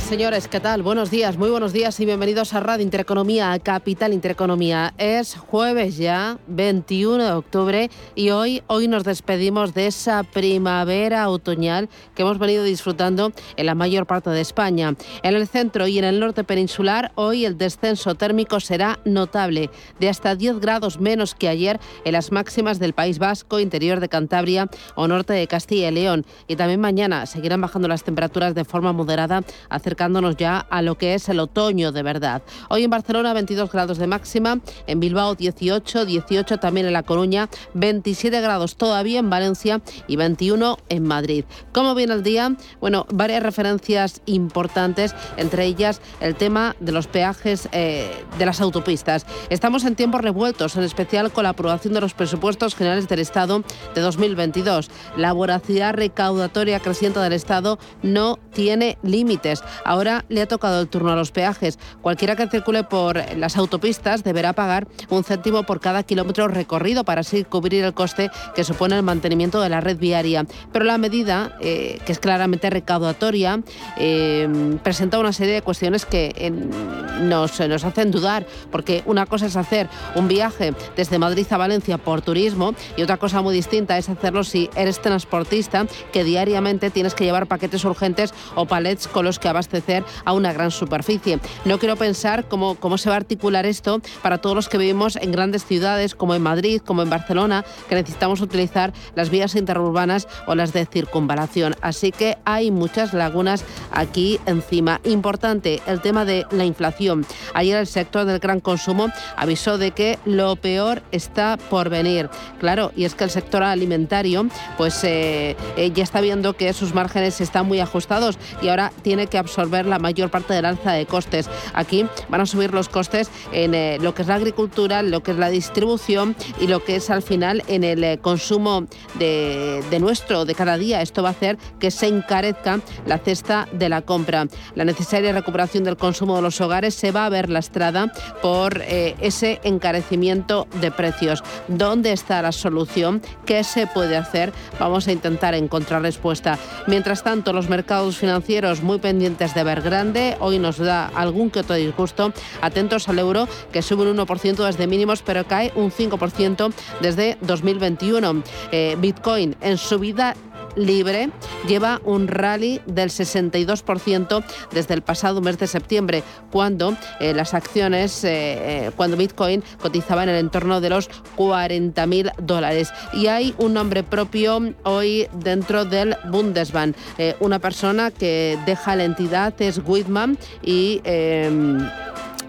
Señores, ¿qué tal? Buenos días, muy buenos días y bienvenidos a Radio Intereconomía, Capital Intereconomía. Es jueves ya, 21 de octubre, y hoy, hoy nos despedimos de esa primavera otoñal que hemos venido disfrutando en la mayor parte de España. En el centro y en el norte peninsular, hoy el descenso térmico será notable, de hasta 10 grados menos que ayer en las máximas del País Vasco, interior de Cantabria o norte de Castilla y León. Y también mañana seguirán bajando las temperaturas de forma moderada acercándonos ya a lo que es el otoño de verdad. Hoy en Barcelona 22 grados de máxima, en Bilbao 18, 18 también en La Coruña, 27 grados todavía en Valencia y 21 en Madrid. ¿Cómo viene el día? Bueno, varias referencias importantes, entre ellas el tema de los peajes eh, de las autopistas. Estamos en tiempos revueltos, en especial con la aprobación de los presupuestos generales del Estado de 2022. La voracidad recaudatoria creciente del Estado no tiene límites. Ahora le ha tocado el turno a los peajes. Cualquiera que circule por las autopistas deberá pagar un céntimo por cada kilómetro recorrido para así cubrir el coste que supone el mantenimiento de la red viaria. Pero la medida, eh, que es claramente recaudatoria, eh, presenta una serie de cuestiones que eh, nos, nos hacen dudar, porque una cosa es hacer un viaje desde Madrid a Valencia por turismo y otra cosa muy distinta es hacerlo si eres transportista que diariamente tienes que llevar paquetes urgentes o palets con los que abastecer a una gran superficie. No quiero pensar cómo, cómo se va a articular esto para todos los que vivimos en grandes ciudades como en Madrid, como en Barcelona, que necesitamos utilizar las vías interurbanas o las de circunvalación. Así que hay muchas lagunas aquí encima. Importante el tema de la inflación. Ayer el sector del gran consumo avisó de que lo peor está por venir. Claro, y es que el sector alimentario pues eh, eh, ya está viendo que sus márgenes están muy ajustados y ahora tiene que absorber la mayor parte del alza de costes. Aquí van a subir los costes en eh, lo que es la agricultura, lo que es la distribución y lo que es al final en el eh, consumo de, de nuestro, de cada día. Esto va a hacer que se encarezca la cesta de la compra. La necesaria recuperación del consumo de los hogares se va a ver lastrada por eh, ese encarecimiento de precios. ¿Dónde está la solución? ¿Qué se puede hacer? Vamos a intentar encontrar respuesta. Mientras tanto, los mercados financieros muy pendientes de Evergrande. Hoy nos da algún que otro disgusto. Atentos al euro, que sube un 1% desde mínimos, pero cae un 5% desde 2021. Eh, Bitcoin en subida libre lleva un rally del 62% desde el pasado mes de septiembre, cuando eh, las acciones, eh, eh, cuando Bitcoin cotizaba en el entorno de los 40.000 dólares. Y hay un nombre propio hoy dentro del Bundesbank, una persona que deja la entidad es Whitman y em,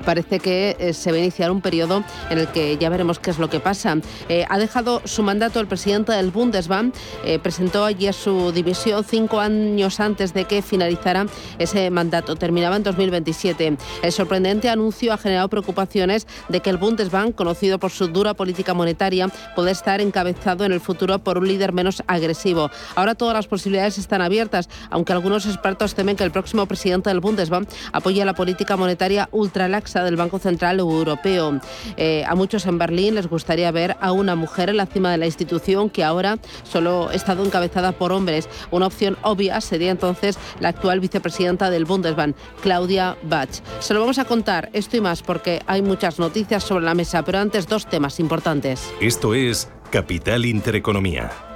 parece que eh, se va a iniciar un periodo en el que ya veremos qué es lo que pasa. Eh, ha dejado su mandato el presidente del Bundesbank, eh, presentó ayer su división cinco años antes de que finalizara ese mandato, terminaba en 2027. El sorprendente anuncio ha generado preocupaciones de que el Bundesbank, conocido por su dura política monetaria, puede estar encabezado en el futuro por un líder menos agresivo. Ahora todas las posibilidades están abiertas, aunque algunos expertos temen que el próximo presidente del Bundesbank apoye la política monetaria ultralaxa del Banco Central Europeo. Eh, a muchos en Berlín les gustaría ver a una mujer en la cima de la institución que ahora solo ha estado encabezada por hombres. Una opción obvia sería entonces la actual vicepresidenta del Bundesbank, Claudia Bach. Se lo vamos a contar esto y más porque hay muchas noticias sobre la mesa, pero antes dos temas importantes. Esto es Capital Intereconomía.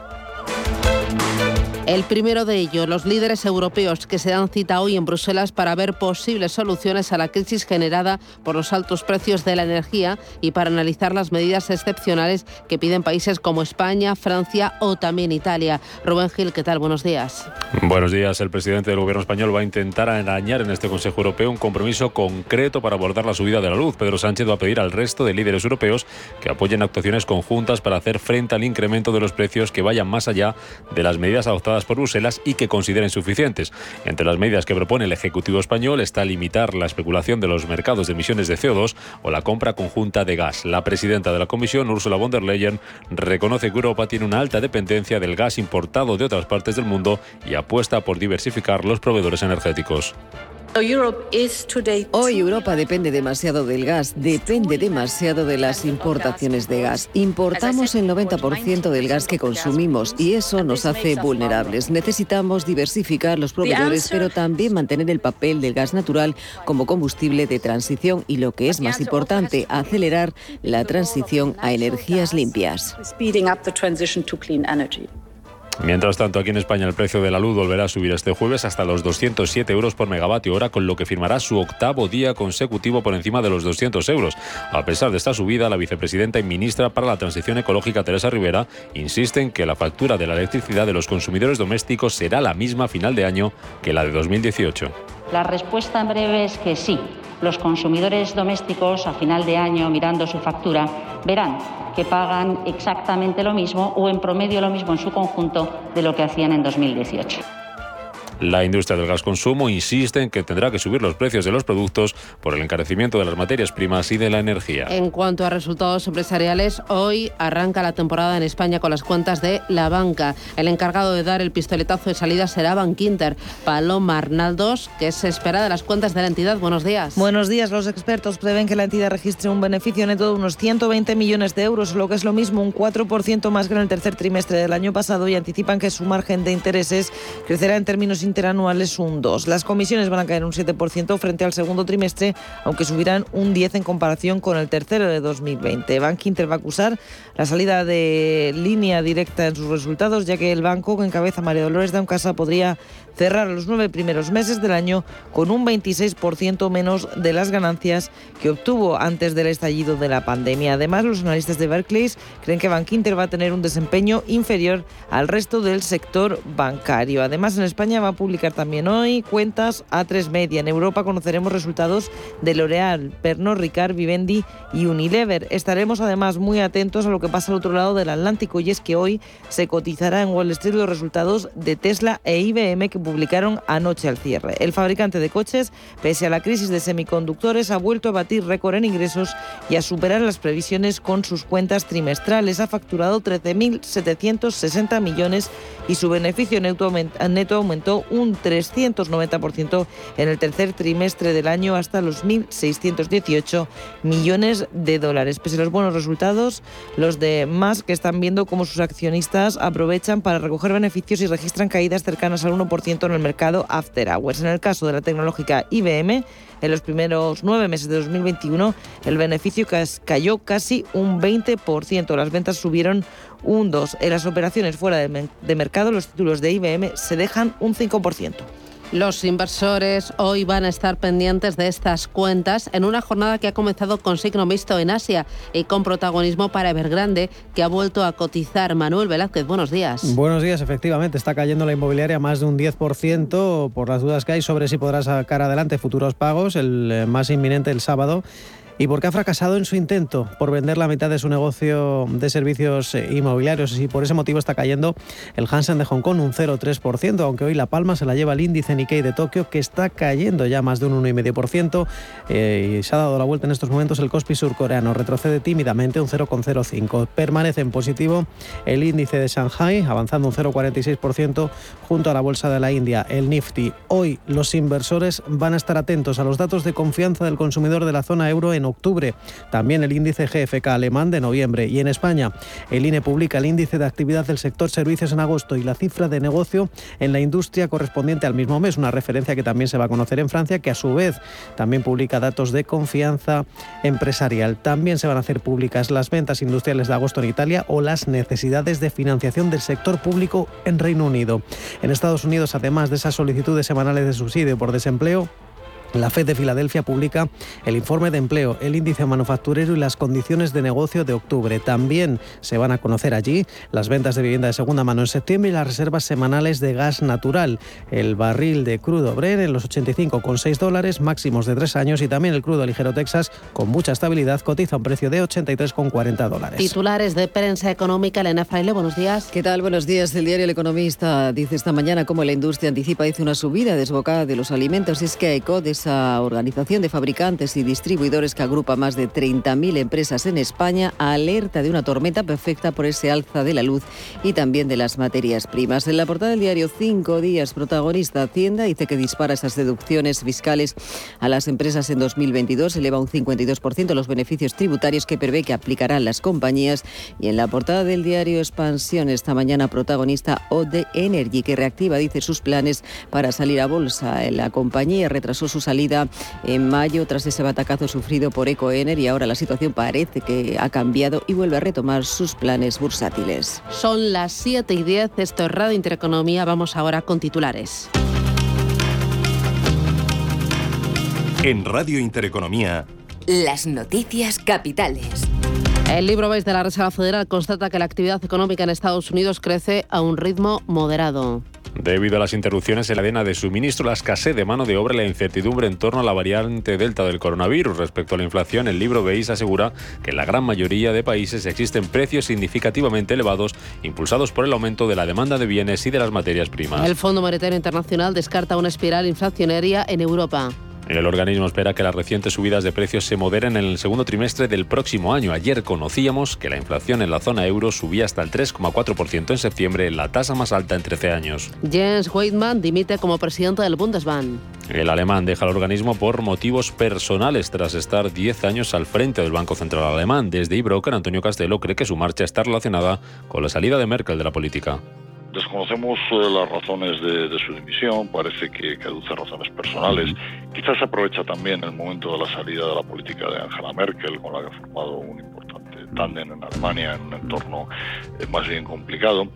El primero de ellos, los líderes europeos que se dan cita hoy en Bruselas para ver posibles soluciones a la crisis generada por los altos precios de la energía y para analizar las medidas excepcionales que piden países como España, Francia o también Italia. Rubén Gil, ¿qué tal? Buenos días. Buenos días. El presidente del gobierno español va a intentar arañar en este Consejo Europeo un compromiso concreto para abordar la subida de la luz. Pedro Sánchez va a pedir al resto de líderes europeos que apoyen actuaciones conjuntas para hacer frente al incremento de los precios que vayan más allá de las medidas adoptadas por Bruselas y que considera insuficientes. Entre las medidas que propone el Ejecutivo español está limitar la especulación de los mercados de emisiones de CO2 o la compra conjunta de gas. La presidenta de la Comisión, Ursula von der Leyen, reconoce que Europa tiene una alta dependencia del gas importado de otras partes del mundo y apuesta por diversificar los proveedores energéticos. Hoy Europa depende demasiado del gas, depende demasiado de las importaciones de gas. Importamos el 90% del gas que consumimos y eso nos hace vulnerables. Necesitamos diversificar los proveedores, pero también mantener el papel del gas natural como combustible de transición y, lo que es más importante, acelerar la transición a energías limpias. Mientras tanto, aquí en España el precio de la luz volverá a subir este jueves hasta los 207 euros por megavatio hora, con lo que firmará su octavo día consecutivo por encima de los 200 euros. A pesar de esta subida, la vicepresidenta y ministra para la Transición Ecológica, Teresa Rivera, insiste en que la factura de la electricidad de los consumidores domésticos será la misma a final de año que la de 2018. La respuesta en breve es que sí. Los consumidores domésticos a final de año, mirando su factura, verán que pagan exactamente lo mismo o en promedio lo mismo en su conjunto de lo que hacían en 2018. La industria del gas consumo insiste en que tendrá que subir los precios de los productos por el encarecimiento de las materias primas y de la energía. En cuanto a resultados empresariales, hoy arranca la temporada en España con las cuentas de la banca. El encargado de dar el pistoletazo de salida será Bankinter. Paloma Arnaldos, que se espera de las cuentas de la entidad. Buenos días. Buenos días. Los expertos prevén que la entidad registre un beneficio neto de unos 120 millones de euros, lo que es lo mismo un 4% más que en el tercer trimestre del año pasado y anticipan que su margen de intereses crecerá en términos interanuales un 2. Las comisiones van a caer un 7% frente al segundo trimestre, aunque subirán un 10 en comparación con el tercero de 2020. Bank Inter va a acusar la salida de línea directa en sus resultados, ya que el banco que encabeza María Dolores de Casa podría cerrar los nueve primeros meses del año con un 26% menos de las ganancias que obtuvo antes del estallido de la pandemia. Además, los analistas de Barclays creen que Bankinter va a tener un desempeño inferior al resto del sector bancario. Además, en España va a publicar también hoy cuentas A3 Media. En Europa conoceremos resultados de L'Oreal, Pernod Ricard, Vivendi y Unilever. Estaremos además muy atentos a lo que pasa al otro lado del Atlántico y es que hoy se cotizará en Wall Street los resultados de Tesla e IBM publicaron anoche al cierre. El fabricante de coches, pese a la crisis de semiconductores, ha vuelto a batir récord en ingresos y a superar las previsiones con sus cuentas trimestrales. Ha facturado 13.760 millones y su beneficio neto aumentó un 390% en el tercer trimestre del año hasta los 1.618 millones de dólares. Pese a los buenos resultados, los de que están viendo cómo sus accionistas aprovechan para recoger beneficios y registran caídas cercanas al 1% en el mercado after hours. En el caso de la tecnológica IBM, en los primeros nueve meses de 2021, el beneficio cayó casi un 20%. Las ventas subieron un 2%. En las operaciones fuera de mercado, los títulos de IBM se dejan un 5%. Los inversores hoy van a estar pendientes de estas cuentas en una jornada que ha comenzado con signo mixto en Asia y con protagonismo para Evergrande, que ha vuelto a cotizar. Manuel Velázquez, buenos días. Buenos días, efectivamente. Está cayendo la inmobiliaria más de un 10% por las dudas que hay sobre si podrá sacar adelante futuros pagos, el eh, más inminente el sábado y porque ha fracasado en su intento por vender la mitad de su negocio de servicios inmobiliarios y por ese motivo está cayendo el Hansen de Hong Kong un 0,3%, aunque hoy La Palma se la lleva el índice Nikkei de Tokio que está cayendo ya más de un 1,5% eh, y se ha dado la vuelta en estos momentos el Kospi surcoreano, retrocede tímidamente un 0,05%. Permanece en positivo el índice de Shanghai avanzando un 0,46% junto a la bolsa de la India, el Nifty. Hoy los inversores van a estar atentos a los datos de confianza del consumidor de la zona euro en octubre. También el índice GFK alemán de noviembre. Y en España, el INE publica el índice de actividad del sector servicios en agosto y la cifra de negocio en la industria correspondiente al mismo mes, una referencia que también se va a conocer en Francia, que a su vez también publica datos de confianza empresarial. También se van a hacer públicas las ventas industriales de agosto en Italia o las necesidades de financiación del sector público en Reino Unido. En Estados Unidos, además de esas solicitudes semanales de subsidio por desempleo, La FED de Filadelfia publica el informe de empleo, el índice manufacturero y las condiciones de negocio de octubre. También se van a conocer allí las ventas de vivienda de segunda mano en septiembre y las reservas semanales de gas natural. El barril de crudo Bren en los 85,6 dólares, máximos de tres años, y también el crudo ligero Texas con mucha estabilidad cotiza a un precio de 83,40 dólares. Titulares de prensa económica, Elena Fraile, buenos días. ¿Qué tal? Buenos días. El diario El Economista dice esta mañana cómo la industria anticipa dice una subida desbocada de los alimentos. Es que ECODES esa organización de fabricantes y distribuidores que agrupa más de 30.000 empresas en España, alerta de una tormenta perfecta por ese alza de la luz y también de las materias primas. En la portada del diario Cinco Días, protagonista Hacienda dice que dispara esas deducciones fiscales a las empresas en 2022, eleva un 52% los beneficios tributarios que prevé que aplicarán las compañías. Y en la portada del diario Expansión, esta mañana protagonista ODE Energy, que reactiva, dice, sus planes para salir a bolsa. La compañía retrasó sus salida en mayo tras ese batacazo sufrido por Ecoener y ahora la situación parece que ha cambiado y vuelve a retomar sus planes bursátiles. Son las 7 y 10, esto es Radio Intereconomía, vamos ahora con titulares. En Radio Intereconomía, las noticias capitales. El libro BES de la Reserva Federal constata que la actividad económica en Estados Unidos crece a un ritmo moderado. Debido a las interrupciones en la cadena de suministro, la escasez de mano de obra y la incertidumbre en torno a la variante Delta del coronavirus respecto a la inflación, el libro BEIS asegura que en la gran mayoría de países existen precios significativamente elevados impulsados por el aumento de la demanda de bienes y de las materias primas. El Fondo Monetario Internacional descarta una espiral inflacionaria en Europa. El organismo espera que las recientes subidas de precios se moderen en el segundo trimestre del próximo año. Ayer conocíamos que la inflación en la zona euro subía hasta el 3,4% en septiembre, la tasa más alta en 13 años. Jens Weidmann dimite como presidente del Bundesbank. El alemán deja el organismo por motivos personales tras estar 10 años al frente del Banco Central Alemán. Desde Ibroker, Antonio Castelo cree que su marcha está relacionada con la salida de Merkel de la política. Desconocemos eh, las razones de, su dimisión, parece que, que aduce razones personales. Quizás aprovecha también el momento de la salida de la política de Angela Merkel, con la que ha formado un importante tándem en Alemania en un entorno eh, más bien complicado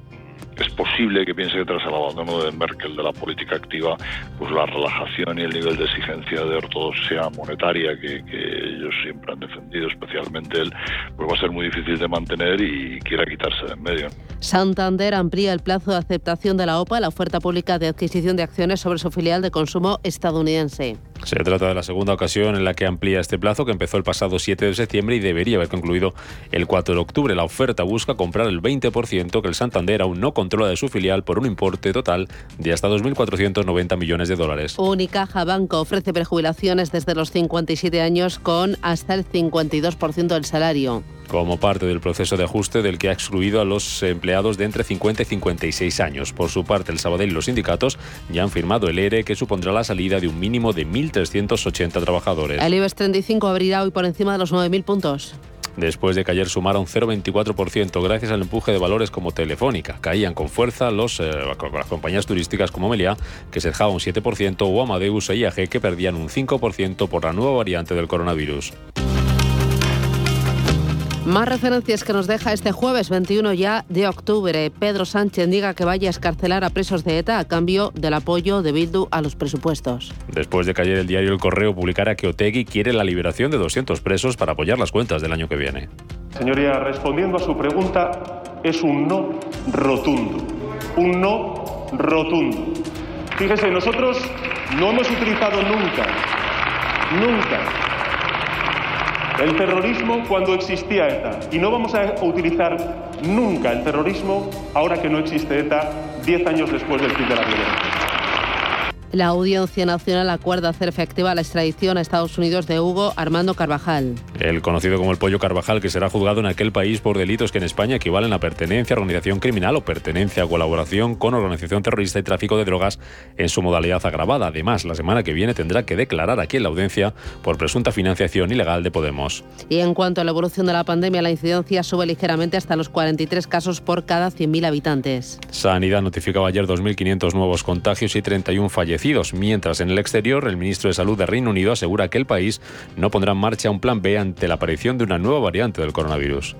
es posible que piense que tras el abandono de Merkel de la política activa, pues la relajación y el nivel de exigencia de ortodoxia monetaria que, ellos siempre han defendido, especialmente él, pues va a ser muy difícil de mantener y quiera quitarse de en medio. Santander amplía el plazo de aceptación de la OPA, la oferta pública de adquisición de acciones sobre su filial de consumo estadounidense. Se trata de la segunda ocasión en la que amplía este plazo, que empezó el pasado 7 de septiembre y debería haber concluido el 4 de octubre. La oferta busca comprar el 20% que el Santander aún no controla de su filial por un importe total de hasta 2.490 millones de dólares. Unicaja Banco ofrece prejubilaciones desde los 57 años con hasta el 52% del salario como parte del proceso de ajuste del que ha excluido a los empleados de entre 50 y 56 años. Por su parte, el Sabadell y los sindicatos ya han firmado el ERE que supondrá la salida de un mínimo de 1.380 trabajadores. El IBEX 35 abrirá hoy por encima de los 9.000 puntos después de que ayer sumara un 0,24% gracias al empuje de valores como Telefónica. Caían con fuerza los, eh, las compañías turísticas como Meliá, que se dejaba un 7%, o Amadeus e IAG, que perdían un 5% por la nueva variante del coronavirus. Más referencias que nos deja este jueves 21 ya de octubre. Pedro Sánchez diga que vaya a escarcelar a presos de ETA a cambio del apoyo de Bildu a los presupuestos. Después de que ayer el diario El Correo publicara que Otegui quiere la liberación de 200 presos para apoyar las cuentas del año que viene. Señoría, respondiendo a su pregunta, es un no rotundo. Un no rotundo. Fíjese, nosotros no hemos utilizado nunca, nunca el terrorismo cuando existía ETA. Y no vamos a utilizar nunca el terrorismo ahora que no existe ETA, diez años después del fin de la violencia. La Audiencia Nacional acuerda hacer efectiva la extradición a Estados Unidos de Hugo Armando Carvajal. El conocido como el Pollo Carvajal, que será juzgado en aquel país por delitos que en España equivalen a pertenencia a organización criminal o pertenencia a colaboración con organización terrorista y tráfico de drogas en su modalidad agravada. Además, la semana que viene tendrá que declarar aquí en la audiencia por presunta financiación ilegal de Podemos. Y en cuanto a la evolución de la pandemia, la incidencia sube ligeramente hasta los 43 casos por cada 100.000 habitantes. Sanidad notificaba ayer 2.500 nuevos contagios y 31 fallecidos mientras en el exterior el ministro de Salud de Reino Unido asegura que el país no pondrá en marcha un plan B ante la aparición de una nueva variante del coronavirus.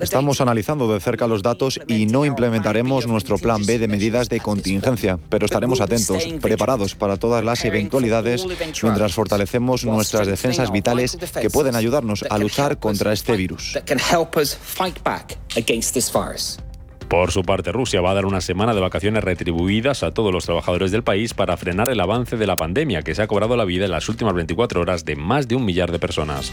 Estamos analizando de cerca los datos y no implementaremos nuestro plan B de medidas de contingencia, pero estaremos atentos, preparados para todas las eventualidades mientras fortalecemos nuestras defensas vitales que pueden ayudarnos a luchar contra este virus. Por su parte, Rusia va a dar una semana de vacaciones retribuidas a todos los trabajadores del país para frenar el avance de la pandemia que se ha cobrado la vida en las últimas 24 horas de más de un millar de personas.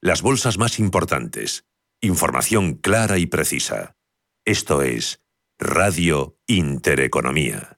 Las bolsas más importantes. Información clara y precisa. Esto es Radio Intereconomía.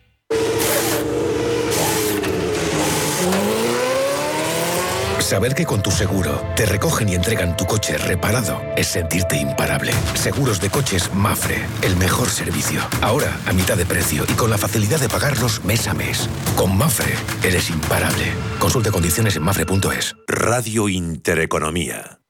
Saber que con tu seguro te recogen y entregan tu coche reparado es sentirte imparable. Seguros de coches Mafre, el mejor servicio. Ahora a mitad de precio y con la facilidad de pagarlos mes a mes. Con Mafre eres imparable. Consulte condiciones en mafre.es. Radio Intereconomía.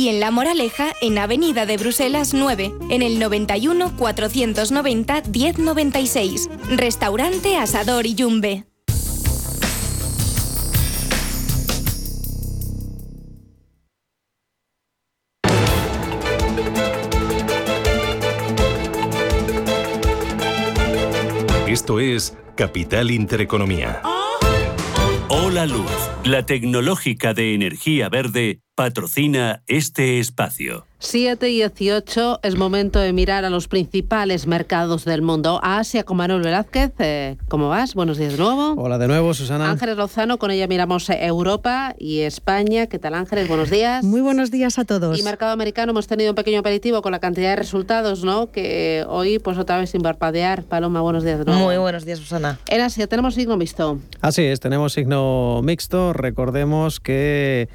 y en La Moraleja, en Avenida de Bruselas 9, en el 91 490 1096. Restaurante Asador y Yumbe. Esto es Capital Intereconomía. Hola Luz, la tecnológica de energía verde patrocina este espacio. 7 y 18 es momento de mirar a los principales mercados del mundo. A Asia con Manuel Velázquez. Eh, ¿Cómo vas? Buenos días de nuevo. Hola de nuevo, Susana. Ángeles Lozano, con ella miramos Europa y España. ¿Qué tal Ángeles? Buenos días. Muy buenos días a todos. Y mercado americano hemos tenido un pequeño aperitivo con la cantidad de resultados, ¿no? Que hoy pues otra vez sin parpadear. Paloma, buenos días de nuevo. Muy buenos días, Susana. En Asia tenemos signo mixto. Así es, tenemos signo mixto. Recordemos que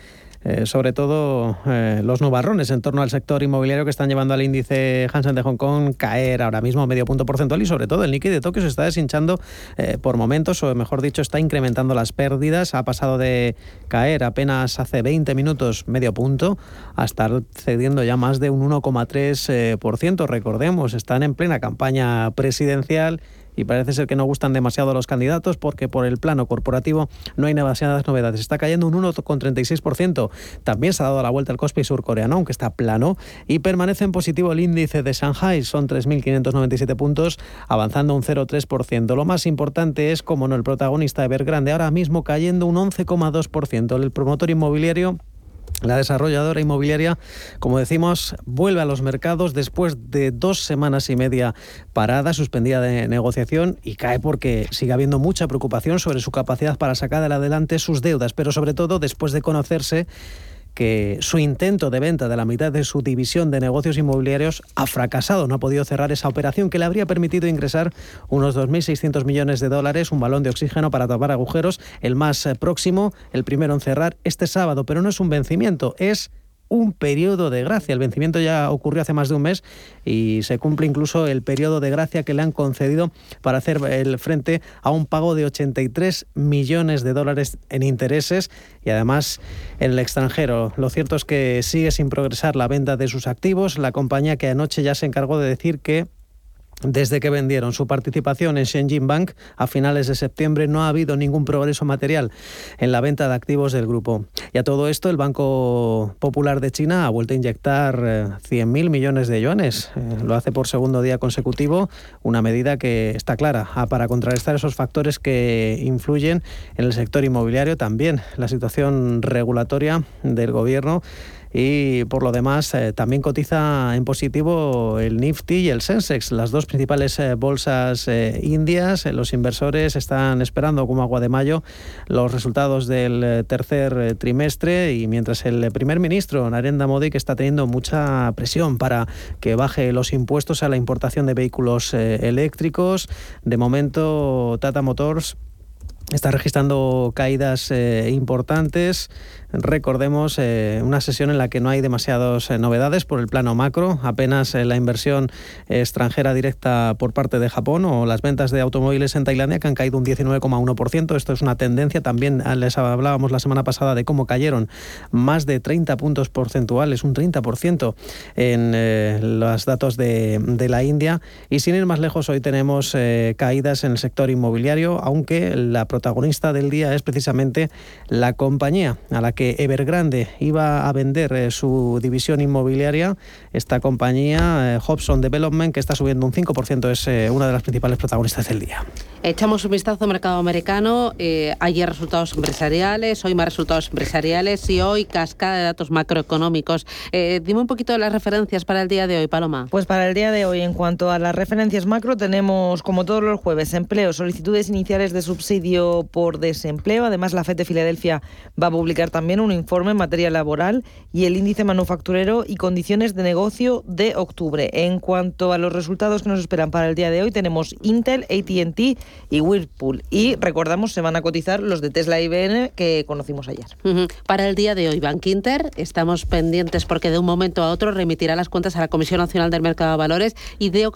eh, sobre todo eh, los nubarrones en torno al sector inmobiliario que están llevando al índice Hansen de Hong Kong caer ahora mismo medio punto porcentual y sobre todo el Nikkei de Tokio se está deshinchando eh, por momentos o mejor dicho está incrementando las pérdidas. Ha pasado de caer apenas hace 20 minutos medio punto a estar cediendo ya más de un 1,3%. Recordemos, están en plena campaña presidencial y parece ser que no gustan demasiado los candidatos porque por el plano corporativo no hay demasiadas novedades. Está cayendo un 1,36%. También se ha dado la vuelta al Kospi surcoreano, aunque está plano, y permanece en positivo el índice de Shanghai. Son 3.597 puntos, avanzando un 0,3%. Lo más importante es, como no, el protagonista de Evergrande, ahora mismo cayendo un 11,2%. El promotor inmobiliario la desarrolladora inmobiliaria, como decimos, vuelve a los mercados después de dos semanas y media parada, suspendida de negociación y cae porque sigue habiendo mucha preocupación sobre su capacidad para sacar adelante sus deudas, pero sobre todo después de conocerse que su intento de venta de la mitad de su división de negocios inmobiliarios ha fracasado. No ha podido cerrar esa operación que le habría permitido ingresar unos 2.600 millones de dólares, un balón de oxígeno para tapar agujeros, el más eh, próximo, el primero en cerrar este sábado. Pero no es un vencimiento, es un periodo de gracia. El vencimiento ya ocurrió hace más de un mes y se cumple incluso el periodo de gracia que le han concedido para hacer el frente a un pago de 83 millones de dólares en intereses y además en el extranjero. Lo cierto es que sigue sin progresar la venta de sus activos. La compañía que anoche ya se encargó de decir que desde que vendieron su participación en Shenzhen Bank a finales de septiembre no ha habido ningún progreso material en la venta de activos del grupo. Y a todo esto el Banco Popular de China ha vuelto a inyectar 100.000 eh, millones de yuanes. Eh, lo hace por segundo día consecutivo, una medida que está clara ah, para contrarrestar esos factores que influyen en el sector inmobiliario, también la situación regulatoria del gobierno y por lo demás eh, también cotiza en positivo el Nifty y el Sensex, las dos principales eh, bolsas eh, indias. Los inversores están esperando como agua de mayo los resultados del tercer trimestre y mientras el primer ministro Narendra Modi que está teniendo mucha presión para que baje los impuestos a la importación de vehículos eléctricos, de momento Tata Motors está registrando caídas importantes recordemos, eh, una sesión en la que no hay demasiadas eh, novedades por el plano macro, apenas eh, la inversión extranjera directa por parte de Japón o las ventas de automóviles en Tailandia que han caído un 19,1%. Esto es una tendencia, también les hablábamos la semana pasada de cómo cayeron más de 30 puntos porcentuales, un 30% en los datos de, de, la India. Y sin ir más lejos, hoy tenemos caídas en el sector inmobiliario, aunque la protagonista del día es precisamente la compañía a la que Evergrande iba a vender eh, su división inmobiliaria, esta compañía, eh, Hobson Development, que está subiendo un 5%, es eh, una de las principales protagonistas del día. Echamos un vistazo al mercado americano. ayer resultados empresariales, hoy más resultados empresariales y hoy cascada de datos macroeconómicos. dime un poquito de las referencias para el día de hoy, Paloma. Pues para el día de hoy, en cuanto a las referencias macro, tenemos, como todos los jueves, empleo, solicitudes iniciales de subsidio por desempleo. Además, la FED de Filadelfia va a publicar también un informe en materia laboral y el índice manufacturero y condiciones de negocio de octubre. En cuanto a los resultados que nos esperan para el día de hoy, tenemos Intel, ATT y Whirlpool. Y recordamos, se van a cotizar los de Tesla y IBM que conocimos ayer. Para el día de hoy, Bank Inter, estamos pendientes porque de un momento a otro remitirá las cuentas a la Comisión Nacional del Mercado de Valores. ¿Y de,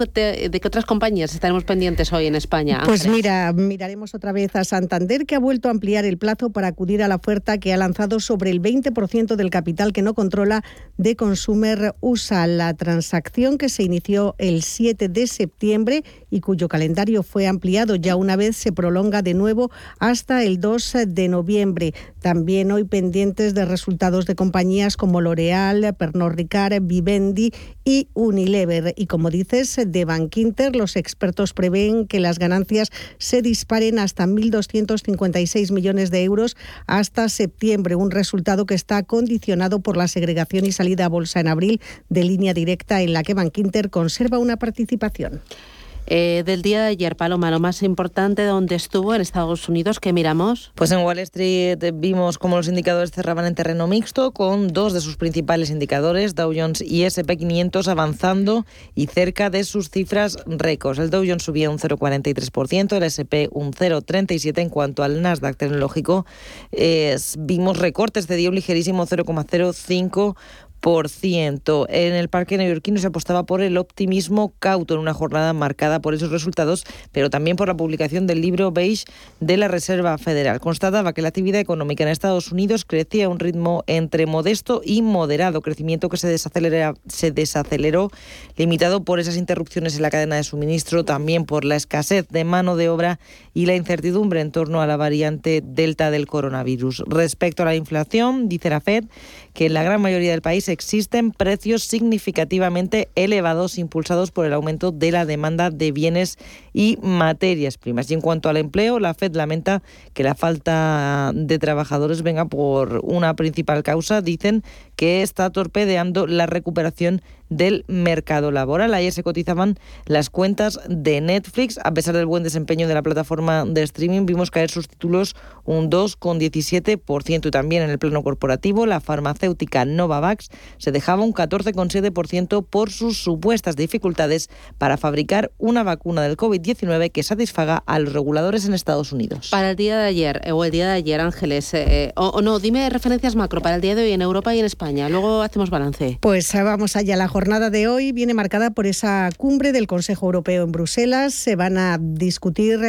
de qué otras compañías estaremos pendientes hoy en España? Pues mira, miraremos otra vez a Santander, que ha vuelto a ampliar el plazo para acudir a la oferta que ha lanzado sobre el 20% del capital que no controla de Consumer USA. La transacción que se inició el 7 de septiembre y cuyo calendario fue ampliado ya una vez se prolonga de nuevo hasta el 2 de noviembre. También hoy pendientes de resultados de compañías como L'Oreal, Pernod Ricard, Vivendi y Unilever. Y como dices, de Bankinter, los expertos prevén que las ganancias se disparen hasta 1.256 millones de euros hasta septiembre, un resultado que está condicionado por la segregación y salida a bolsa en abril de línea directa en la que Bankinter conserva una participación. Eh, del día de ayer, Paloma, lo más importante, ¿dónde estuvo en Estados Unidos? ¿Qué miramos? Pues en Wall Street vimos cómo los indicadores cerraban en terreno mixto, con dos de sus principales indicadores, Dow Jones y SP500, avanzando y cerca de sus cifras récords. El Dow Jones subía un 0,43%, el SP un 0,37%. En cuanto al Nasdaq tecnológico, vimos recortes de día un ligerísimo 0,05%. En el parque neoyorquino se apostaba por el optimismo cauto en una jornada marcada por esos resultados, pero también por la publicación del libro Beige de la Reserva Federal. Constataba que la actividad económica en Estados Unidos crecía a un ritmo entre modesto y moderado, crecimiento que se, se desaceleró, limitado por esas interrupciones en la cadena de suministro, también por la escasez de mano de obra y la incertidumbre en torno a la variante Delta del coronavirus. Respecto a la inflación, dice la Fed que en la gran mayoría del país existen precios significativamente elevados impulsados por el aumento de la demanda de bienes y materias primas. Y en cuanto al empleo, la Fed lamenta que la falta de trabajadores venga por una principal causa. Dicen que está torpedeando la recuperación del mercado laboral. Ayer se cotizaban las cuentas de Netflix. A pesar del buen desempeño de la plataforma de streaming, vimos caer sus títulos un 2,17%. Y también en el plano corporativo, la farmacéutica Novavax se dejaba un 14,7% por sus supuestas dificultades para fabricar una vacuna del COVID-19 que satisfaga a los reguladores en Estados Unidos. Para el día de ayer, eh, o el día de ayer, Ángeles, eh, o, no, dime referencias macro para el día de hoy en Europa y en España. Luego hacemos balance. Pues eh, vamos allá. La jornada de hoy viene marcada por esa cumbre del Consejo Europeo en Bruselas. Se van a discutir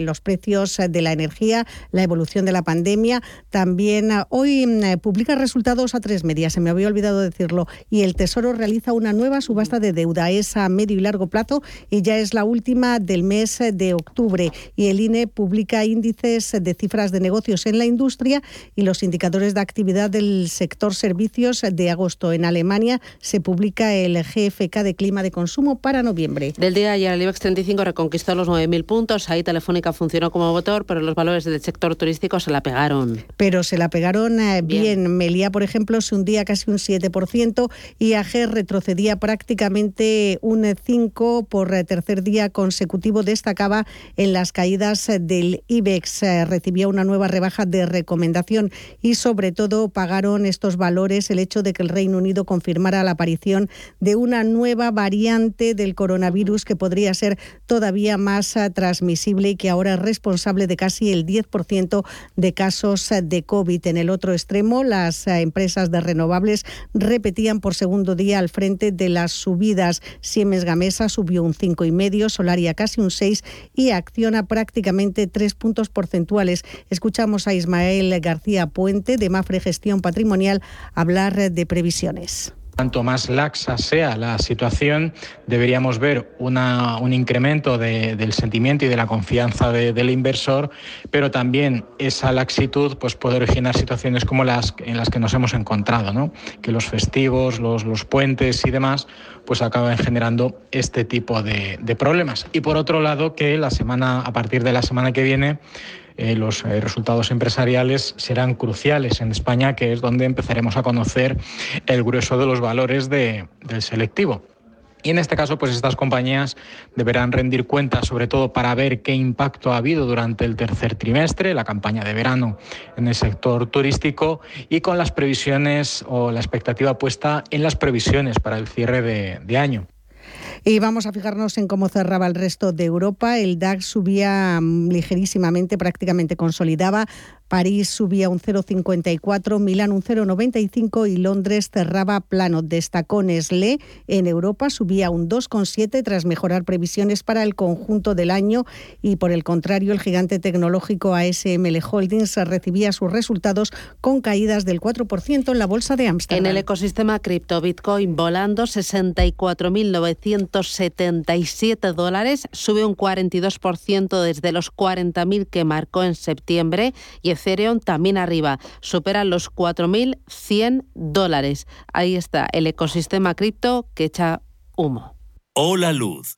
los precios de la energía, la evolución de la pandemia. También hoy publica resultados a tres medias, se me había olvidado decirlo, y el Tesoro realiza una nueva subasta de deuda. Es a medio y largo plazo y ya es la última del mes de octubre. Y el INE publica índices de cifras de negocios en la industria y los indicadores de actividad del sector servicios de agosto. En Alemania se publica el GFK de clima de consumo para noviembre. Del día de ayer el IBEX 35 reconquistó los 9.000 puntos. Ahí Telefónica funcionó como motor, pero los valores del sector turístico se la pegaron. Pero se la pegaron eh, bien. bien. Melía, por ejemplo, se hundía casi un 7% y AG retrocedía prácticamente un 5% por tercer día consecutivo. Destacaba en las caídas del IBEX. Eh, recibía una nueva rebaja de recomendación y sobre todo pagaron estos valores el hecho de que el Reino Unido confirmara la aparición de una nueva variante del coronavirus que podría ser todavía más eh, transmisible y que ahora es responsable de casi el 10% de casos eh, de COVID. En el otro extremo, las empresas de renovables repetían por segundo día al frente de las subidas. Siemens Gamesa subió un 5,5, Solaria casi un 6 y Acciona prácticamente 3 puntos porcentuales. Escuchamos a Ismael García Puente de Mafre Gestión Patrimonial hablar de previsiones. Cuanto más laxa sea la situación, deberíamos ver un incremento del sentimiento y de la confianza del inversor, pero también esa laxitud pues, puede originar situaciones como las en las que nos hemos encontrado, ¿no? que los festivos, los, los puentes y demás pues acaban generando este tipo de, de problemas. Y por otro lado, que la semana, a partir de la semana que viene, eh, los eh, resultados empresariales serán cruciales en España, que es donde empezaremos a conocer el grueso de los valores del selectivo. Y en este caso, pues estas compañías deberán rendir cuentas, sobre todo para ver qué impacto ha habido durante el tercer trimestre, la campaña de verano en el sector turístico y con las previsiones o la expectativa puesta en las previsiones para el cierre de año. Y vamos a fijarnos en cómo cerraba el resto de Europa. El DAX subía mm, ligerísimamente, prácticamente consolidaba. París subía un 0,54, Milán un 0,95 y Londres cerraba plano. Destacó Nestlé en Europa, subía un 2,7 tras mejorar previsiones para el conjunto del año y por el contrario el gigante tecnológico ASML Holdings recibía sus resultados con caídas del 4% en la bolsa de Ámsterdam. En el ecosistema cripto, Bitcoin volando 64.977 dólares, sube un 42% desde los 40.000 que marcó en septiembre y Ethereum también arriba, supera los 4.100 dólares. Ahí está el ecosistema cripto que echa humo. Hola Luz,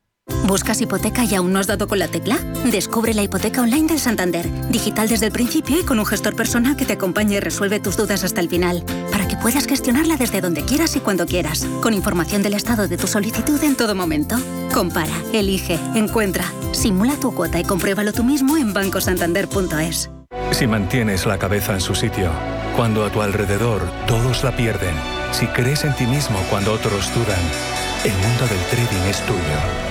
¿Buscas hipoteca y aún no has dado con la tecla? Descubre la hipoteca online del Santander, digital desde el principio y con un gestor personal que te acompañe y resuelve tus dudas hasta el final, para que puedas gestionarla desde donde quieras y cuando quieras, con información del estado de tu solicitud en todo momento. Compara, elige, encuentra, simula tu cuota y compruébalo tú mismo en bancosantander.es. Si mantienes la cabeza en su sitio, cuando a tu alrededor todos la pierden, si crees en ti mismo cuando otros dudan, el mundo del trading es tuyo.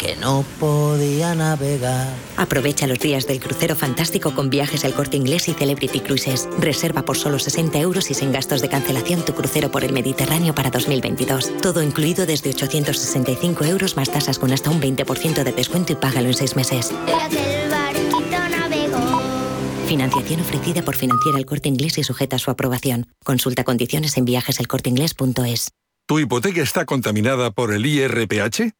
que no podía navegar. Aprovecha los días del crucero fantástico con viajes al corte inglés y Celebrity Cruises. Reserva por solo 60 euros y sin gastos de cancelación tu crucero por el Mediterráneo para 2022. Todo incluido desde 865 euros más tasas con hasta un 20% de descuento y págalo en seis meses. Financiación ofrecida por Financiera el Corte Inglés y sujeta a su aprobación. Consulta condiciones en viajeselcorteinglés.es. ¿Tu hipoteca está contaminada por el IRPH?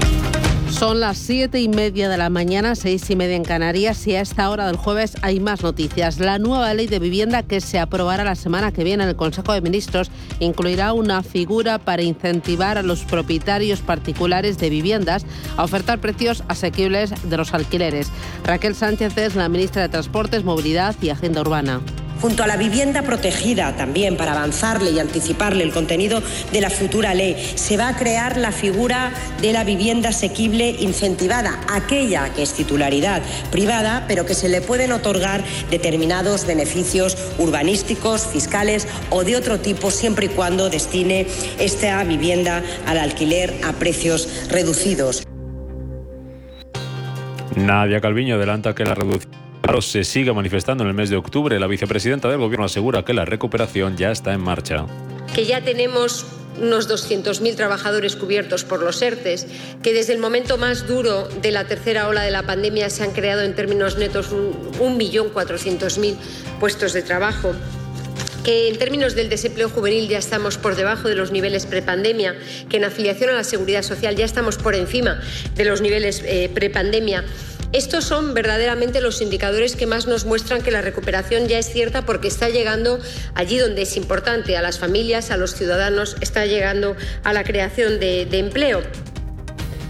Son las siete y media de la mañana, seis y media en Canarias y a esta hora del jueves hay más noticias. La nueva ley de vivienda que se aprobará la semana que viene en el Consejo de Ministros incluirá una figura para incentivar a los propietarios particulares de viviendas a ofertar precios asequibles de los alquileres. Raquel Sánchez es la ministra de Transportes, Movilidad y Agenda Urbana junto a la vivienda protegida también para avanzarle y anticiparle el contenido de la futura ley. Se va a crear la figura de la vivienda asequible incentivada, aquella que es titularidad privada, pero que se le pueden otorgar determinados beneficios urbanísticos, fiscales o de otro tipo, siempre y cuando destine esta vivienda al alquiler a precios reducidos. Nadia Calviño adelanta que la reducción se sigue manifestando en el mes de octubre. La vicepresidenta del Gobierno asegura que la recuperación ya está en marcha. Que ya tenemos unos 200.000 trabajadores cubiertos por los ERTES, que desde el momento más duro de la tercera ola de la pandemia se han creado en términos netos 1.400.000 puestos de trabajo que en términos del desempleo juvenil ya estamos por debajo de los niveles prepandemia, que en afiliación a la seguridad social ya estamos por encima de los niveles eh, prepandemia estos son verdaderamente los indicadores que más nos muestran que la recuperación ya es cierta porque está llegando allí donde es importante, a las familias, a los ciudadanos, está llegando a la creación de, empleo.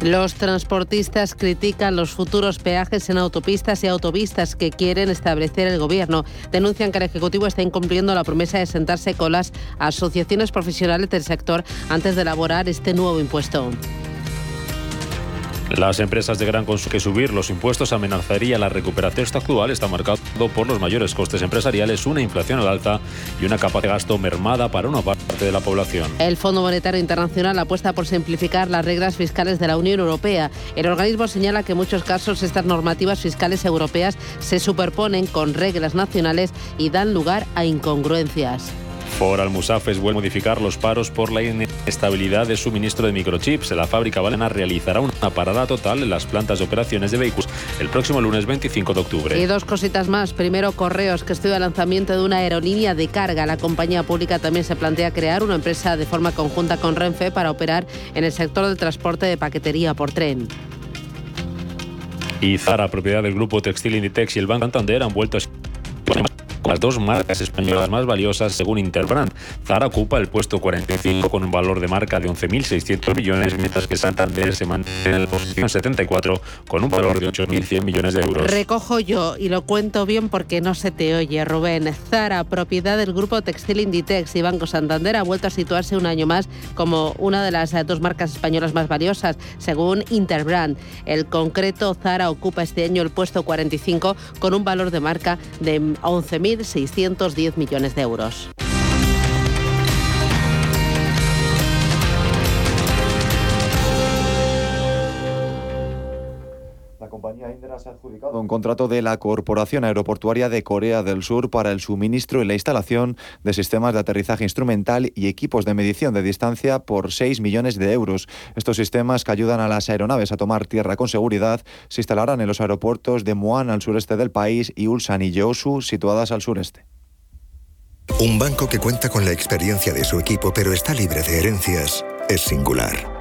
Los transportistas critican los futuros peajes en autopistas y autovistas que quieren establecer el Gobierno. Denuncian que el Ejecutivo está incumpliendo la promesa de sentarse con las asociaciones profesionales del sector antes de elaborar este nuevo impuesto. Las empresas de gran consumo que subir los impuestos amenazaría la recuperación. Actual está marcado por los mayores costes empresariales, una inflación al alza y una capa de gasto mermada para una parte de la población. El Fondo Monetario Internacional apuesta por simplificar las reglas fiscales de la Unión Europea. El organismo señala que en muchos casos estas normativas fiscales europeas se superponen con reglas nacionales y dan lugar a incongruencias. Por Almusafes vuelve a modificar los paros por la inestabilidad de suministro de microchips. La fábrica Valena realizará una parada total en las plantas de operaciones de vehículos el próximo lunes 25 de octubre. Y dos cositas más. Primero, Correos, que estudia el lanzamiento de una aerolínea de carga. La compañía pública también se plantea crear una empresa de forma conjunta con Renfe para operar en el sector del transporte de paquetería por tren. Y Zara, propiedad del grupo Textil Inditex y el Banco Santander, han vuelto a las dos marcas españolas más valiosas según Interbrand. Zara ocupa el puesto 45 con un valor de marca de 11.600 millones, mientras que Santander se mantiene en la posición 74 con un valor de 8.100 millones de euros. Recojo yo y lo cuento bien porque no se te oye, Rubén. Zara, propiedad del grupo Textil Inditex y Banco Santander, ha vuelto a situarse un año más como una de las dos marcas españolas más valiosas, según Interbrand. El concreto Zara ocupa este año el puesto 45 con un valor de marca de 11.000 2.610 millones de euros. Compañía Indra se ha adjudicado un contrato de la Corporación Aeroportuaria de Corea del Sur para el suministro y la instalación de sistemas de aterrizaje instrumental y equipos de medición de distancia por 6 millones de euros. Estos sistemas que ayudan a las aeronaves a tomar tierra con seguridad se instalarán en los aeropuertos de Muan al sureste del país y Ulsan y Yeosu situadas al sureste. Un banco que cuenta con la experiencia de su equipo pero está libre de herencias es singular.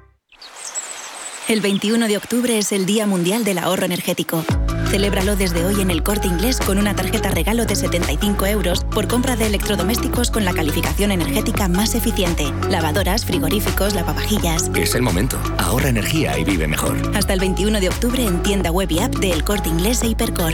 El 21 de octubre es el Día Mundial del Ahorro Energético. Celébralo desde hoy en el corte inglés con una tarjeta regalo de 75 euros por compra de electrodomésticos con la calificación energética más eficiente. Lavadoras, frigoríficos, lavavajillas. Es el momento. Ahorra energía y vive mejor. Hasta el 21 de octubre en tienda web y app de El Corte Inglés e Hipercor.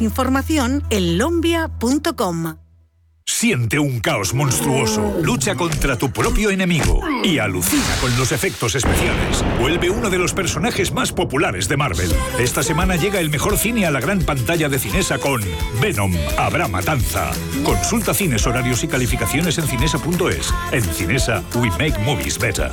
Información en lombia.com. Siente un caos monstruoso, lucha contra tu propio enemigo y alucina con los efectos especiales. Vuelve uno de los personajes más populares de Marvel. Esta semana llega el mejor cine a la gran pantalla de Cinesa con Venom, Habrá Matanza. Consulta cines, horarios y calificaciones en cinesa.es. En Cinesa, we make movies better.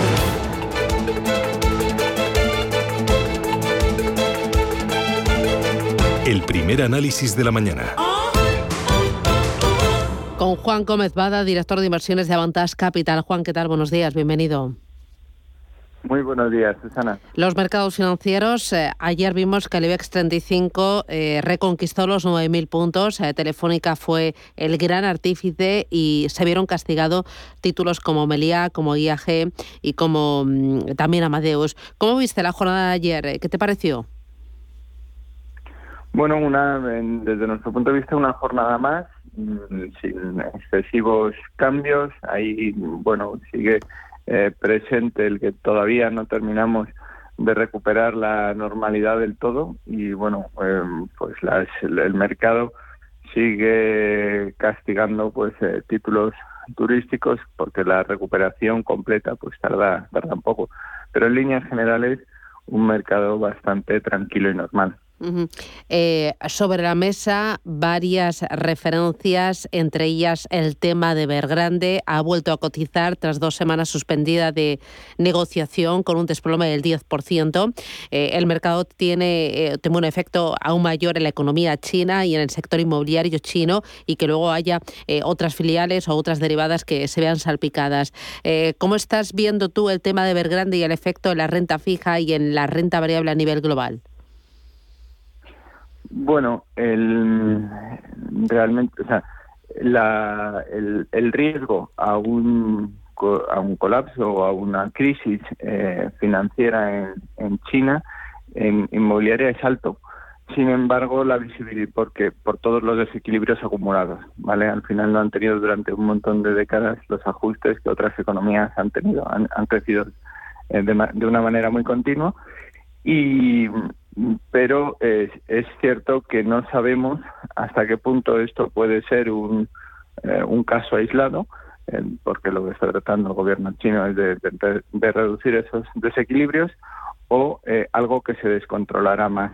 Primer análisis de la mañana. Con Juan Gómez Bada, director de inversiones de Avantas Capital. Juan, ¿qué tal? Buenos días, bienvenido. Muy buenos días, Susana. Los mercados financieros, eh, ayer vimos que el IBEX 35 eh, reconquistó los 9.000 puntos. Eh, Telefónica fue el gran artífice y se vieron castigados títulos como Melia, como IAG y como mm, también Amadeus. ¿Cómo viste la jornada de ayer? ¿Qué te pareció? Bueno, una, desde nuestro punto de vista, una jornada más, mm, sin excesivos cambios. Ahí, bueno, sigue eh, presente el que todavía no terminamos de recuperar la normalidad del todo. Y, bueno, em, pues el mercado sigue castigando pues eh, títulos turísticos porque la recuperación completa pues tarda tarda un poco. Pero en líneas generales un mercado bastante tranquilo y normal eh, sobre la mesa varias referencias, entre ellas el tema de Vergrande. Ha vuelto a cotizar tras dos semanas suspendida de negociación con un desplome del 10%. Eh, el mercado tiene, eh, un efecto aún mayor en la economía china y en el sector inmobiliario chino y que luego haya otras filiales o otras derivadas que se vean salpicadas. ¿Cómo estás viendo tú el tema de Vergrande y el efecto en la renta fija y en la renta variable a nivel global? Bueno, el, realmente, o sea, la, el, el riesgo a un, a un colapso o a una crisis eh, financiera en, en China, en inmobiliaria, es alto. Sin embargo, la visibilidad, porque por todos los desequilibrios acumulados, ¿vale? Al final no han tenido durante un montón de décadas los ajustes que otras economías han tenido, han, han crecido eh, de, de, una manera muy continua y pero es, es cierto que no sabemos hasta qué punto esto puede ser un, eh, un caso aislado, eh, porque lo que está tratando el gobierno chino es de, de, reducir esos desequilibrios, o eh, algo que se descontrolará más.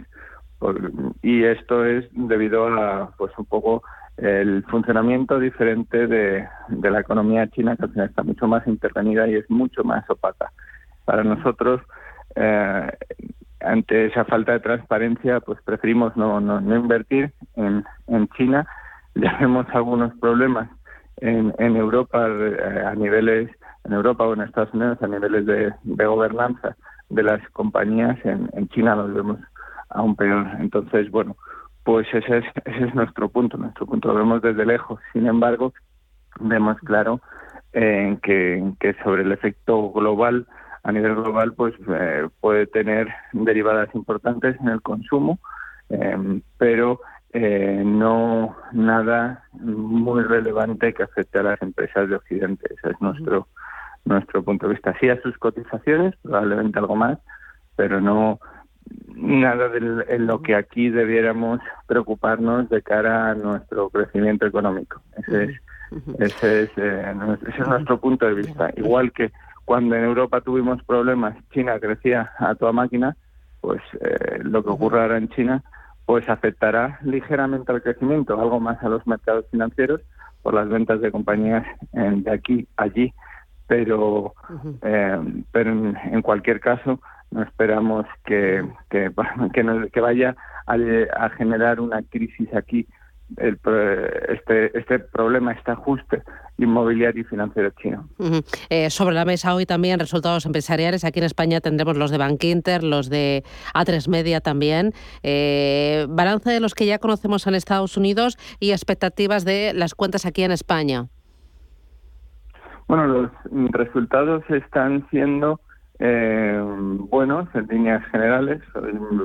y esto es debido a, pues un poco, el funcionamiento diferente de, la economía china, que al final está mucho más intervenida y es mucho más opaca. Para nosotros, eh, ante esa falta de transparencia, pues preferimos no, no, invertir en, en China. Ya vemos algunos problemas en, en Europa a niveles, en Europa o en Estados Unidos a niveles de, de gobernanza de las compañías, en, en China los vemos aún peor. Entonces, bueno, pues ese es, ese es nuestro punto, nuestro punto lo vemos desde lejos. Sin embargo, vemos claro eh, que, que, sobre el efecto global, a nivel global, pues eh, puede tener derivadas importantes en el consumo, eh, pero no nada muy relevante que afecte a las empresas de Occidente. Ese es nuestro nuestro punto de vista. Sí a sus cotizaciones, probablemente algo más, pero no nada de en lo que aquí debiéramos preocuparnos de cara a nuestro crecimiento económico. Ese es, ese es, eh, ese es nuestro punto de vista. Igual que cuando en Europa tuvimos problemas, China crecía a toda máquina, pues eh, lo que ocurra ahora en China pues afectará ligeramente al crecimiento, algo más a los mercados financieros por las ventas de compañías de aquí allí, pero eh, pero en cualquier caso no esperamos que, que, que, vaya a, generar una crisis aquí el, este, este problema, este ajuste inmobiliario y financiero chino. Eh, sobre la mesa hoy también resultados empresariales. Aquí en España tendremos los de Bank Inter, los de A3 Media también. Eh, balance de los que ya conocemos en Estados Unidos y expectativas de las cuentas aquí en España. Bueno, los resultados están siendo eh, buenos en líneas generales.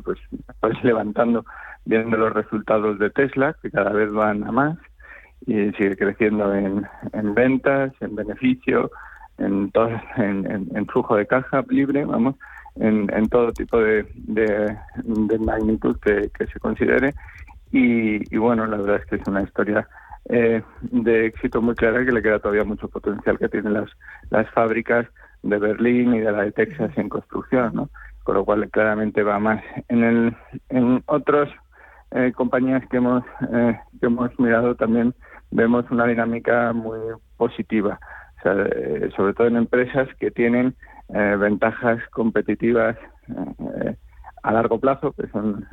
Pues, pues levantando viendo los resultados de Tesla, que cada vez van a más y sigue creciendo en, en ventas, en beneficio, en, todo, en, en, flujo de caja libre, vamos, en, en todo tipo de, de, magnitud que, que, se considere. Y, y, bueno, la verdad es que es una historia eh, de éxito muy clara que le queda todavía mucho potencial que tienen las, las fábricas de Berlín y de la de Texas en construcción, ¿no? Con lo cual claramente va más. En el en otras eh, compañías que hemos eh, que hemos mirado también vemos una dinámica muy positiva, o sea, eh, sobre todo en empresas que tienen ventajas competitivas a largo plazo, que son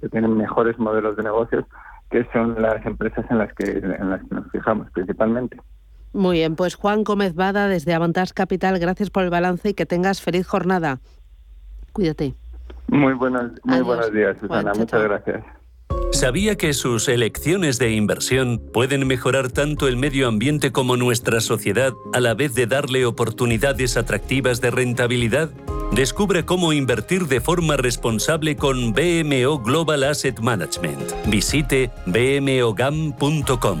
que tienen mejores modelos de negocios, que son las empresas en las que en las que nos fijamos principalmente. Muy bien, pues Juan Gómez Bada desde Avantage Capital, gracias por el balance y que tengas feliz jornada. Cuídate. Muy buenos, muy buenos días, Susana. Muchas gracias. ¿Sabía que sus elecciones de inversión pueden mejorar tanto el medio ambiente como nuestra sociedad a la vez de darle oportunidades atractivas de rentabilidad? Descubre cómo invertir de forma responsable con BMO Global Asset Management. Visite bmogam.com.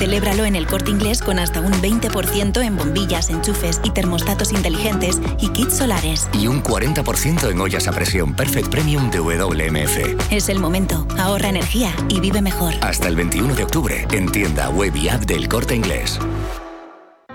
Celébralo en el corte inglés con hasta un 20% en bombillas, enchufes y termostatos inteligentes y kits solares. Y un 40% en ollas a presión Perfect Premium de WMF. Es el momento. Ahorra energía y vive mejor. Hasta el 21 de octubre en tienda web y app del corte inglés.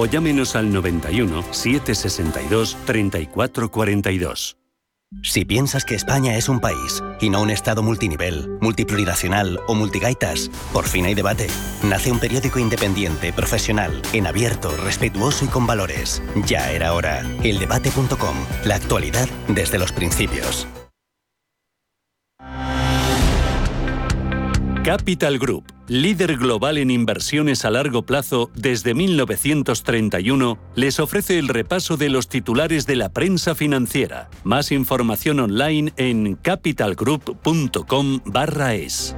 o llámenos al 91 762 3442. Si piensas que España es un país y no un Estado multinivel, multiplurinacional o multigaitas, por fin hay debate. Nace un periódico independiente, profesional, en abierto, respetuoso y con valores. Ya era hora. Eldebate.com. La actualidad desde los principios. Capital Group, líder global en inversiones a largo plazo desde 1931, les ofrece el repaso de los titulares de la prensa financiera. Más información online en capitalgroup.com/es.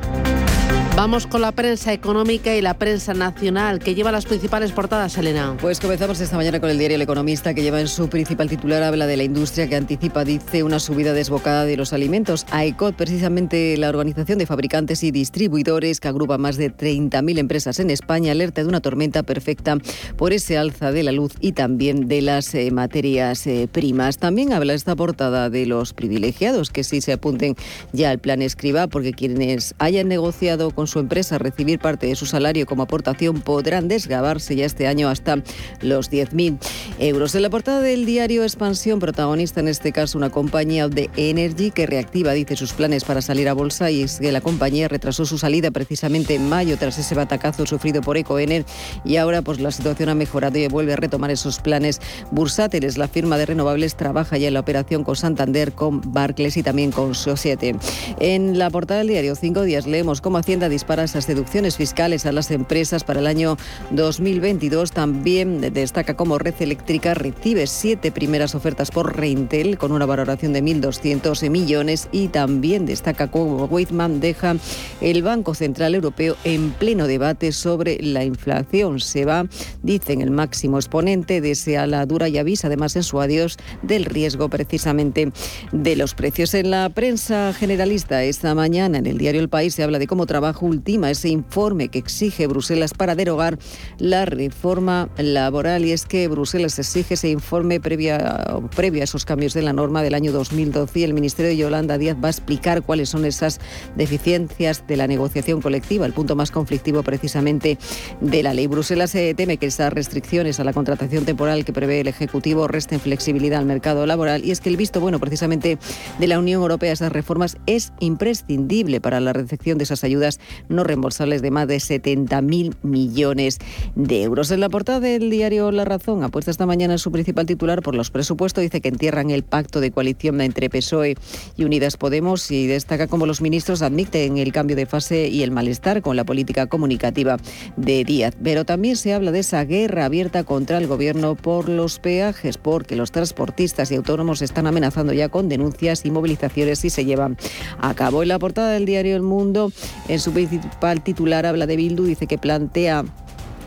Vamos con la prensa económica y la prensa nacional, que lleva las principales portadas, Elena. Pues comenzamos esta mañana con el diario El Economista, que lleva en su principal titular, habla de la industria que anticipa, dice, una subida desbocada de los alimentos. AECOT, precisamente la organización de fabricantes y distribuidores, que agrupa más de 30.000 empresas en España, alerta de una tormenta perfecta por ese alza de la luz y también de las eh, materias eh, primas. También habla esta portada de los privilegiados, que sí se apunten ya al plan escriba, porque quienes hayan negociado con su empresa recibir parte de su salario como aportación podrán desgravarse ya este año hasta los 10.000 euros. En la portada del diario Expansión, protagonista en este caso una compañía de Energy que reactiva, dice, sus planes para salir a bolsa y es que la compañía retrasó su salida precisamente en mayo tras ese batacazo sufrido por Ecoener y ahora pues la situación ha mejorado y vuelve a retomar esos planes bursátiles. La firma de renovables trabaja ya en la operación con Santander, con Barclays y también con Societe. En la portada del diario Cinco Días leemos cómo Hacienda dispara esas deducciones fiscales a las empresas para el año 2022. También destaca cómo Red Eléctrica recibe siete primeras ofertas por Reintel con una valoración de 1.200 millones y también destaca cómo Whitman deja el Banco Central Europeo en pleno debate sobre la inflación. Se va, dicen, el máximo exponente, desea la dura y avisa además en su adiós del riesgo precisamente de los precios. En la prensa generalista esta mañana en el diario El País se habla de cómo última ese informe que exige Bruselas para derogar la reforma laboral. Y es que Bruselas exige ese informe previa, previo a esos cambios de la norma del año 2012 y el Ministerio de Yolanda Díaz va a explicar cuáles son esas deficiencias de la negociación colectiva, el punto más conflictivo precisamente de la ley. Bruselas se teme que esas restricciones a la contratación temporal que prevé el Ejecutivo resten flexibilidad al mercado laboral y es que el visto bueno precisamente de la Unión Europea a esas reformas es imprescindible para la recepción de esas ayudas no reembolsables de más de 70.000 millones de euros. En la portada del diario La Razón, apuesta esta mañana su principal titular por los presupuestos, dice que entierran el pacto de coalición entre PSOE y Unidas Podemos y destaca cómo los ministros admiten el cambio de fase y el malestar con la política comunicativa de Díaz. Pero también se habla de esa guerra abierta contra el gobierno por los peajes, porque los transportistas y autónomos están amenazando ya con denuncias y movilizaciones si se llevan a cabo. En la portada del diario El Mundo, en su principal titular habla de Bildu, dice que plantea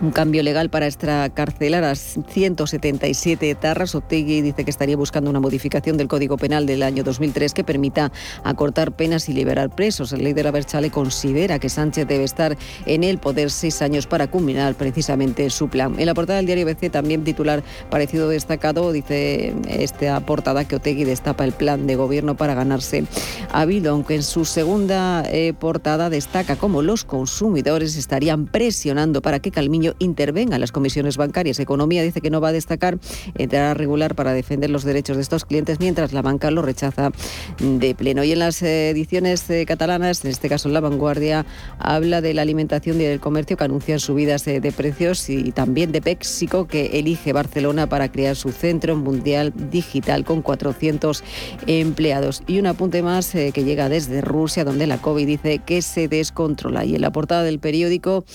un cambio legal para extracarcelar a 177 etarras. Otegui dice que estaría buscando una modificación del Código Penal del año 2003 que permita acortar penas y liberar presos. El líder Aberchale considera que Sánchez debe estar en el poder seis años para culminar precisamente su plan. En la portada del diario BC también titular parecido destacado dice esta portada que Otegui destapa el plan de gobierno para ganarse a Bildu, aunque en su segunda eh, portada destaca cómo los consumidores estarían presionando para que Calmiño intervenga en las comisiones bancarias. Economía dice que no va a destacar, entrará a regular para defender los derechos de estos clientes, mientras la banca lo rechaza de pleno. Y en las ediciones eh, catalanas, en este caso en La Vanguardia, habla de la alimentación y del comercio que anuncian subidas de precios y también de Péxico, que elige Barcelona para crear su centro mundial digital con 400 empleados. Y un apunte más eh, que llega desde Rusia, donde la COVID dice que se descontrola. Y en la portada del periódico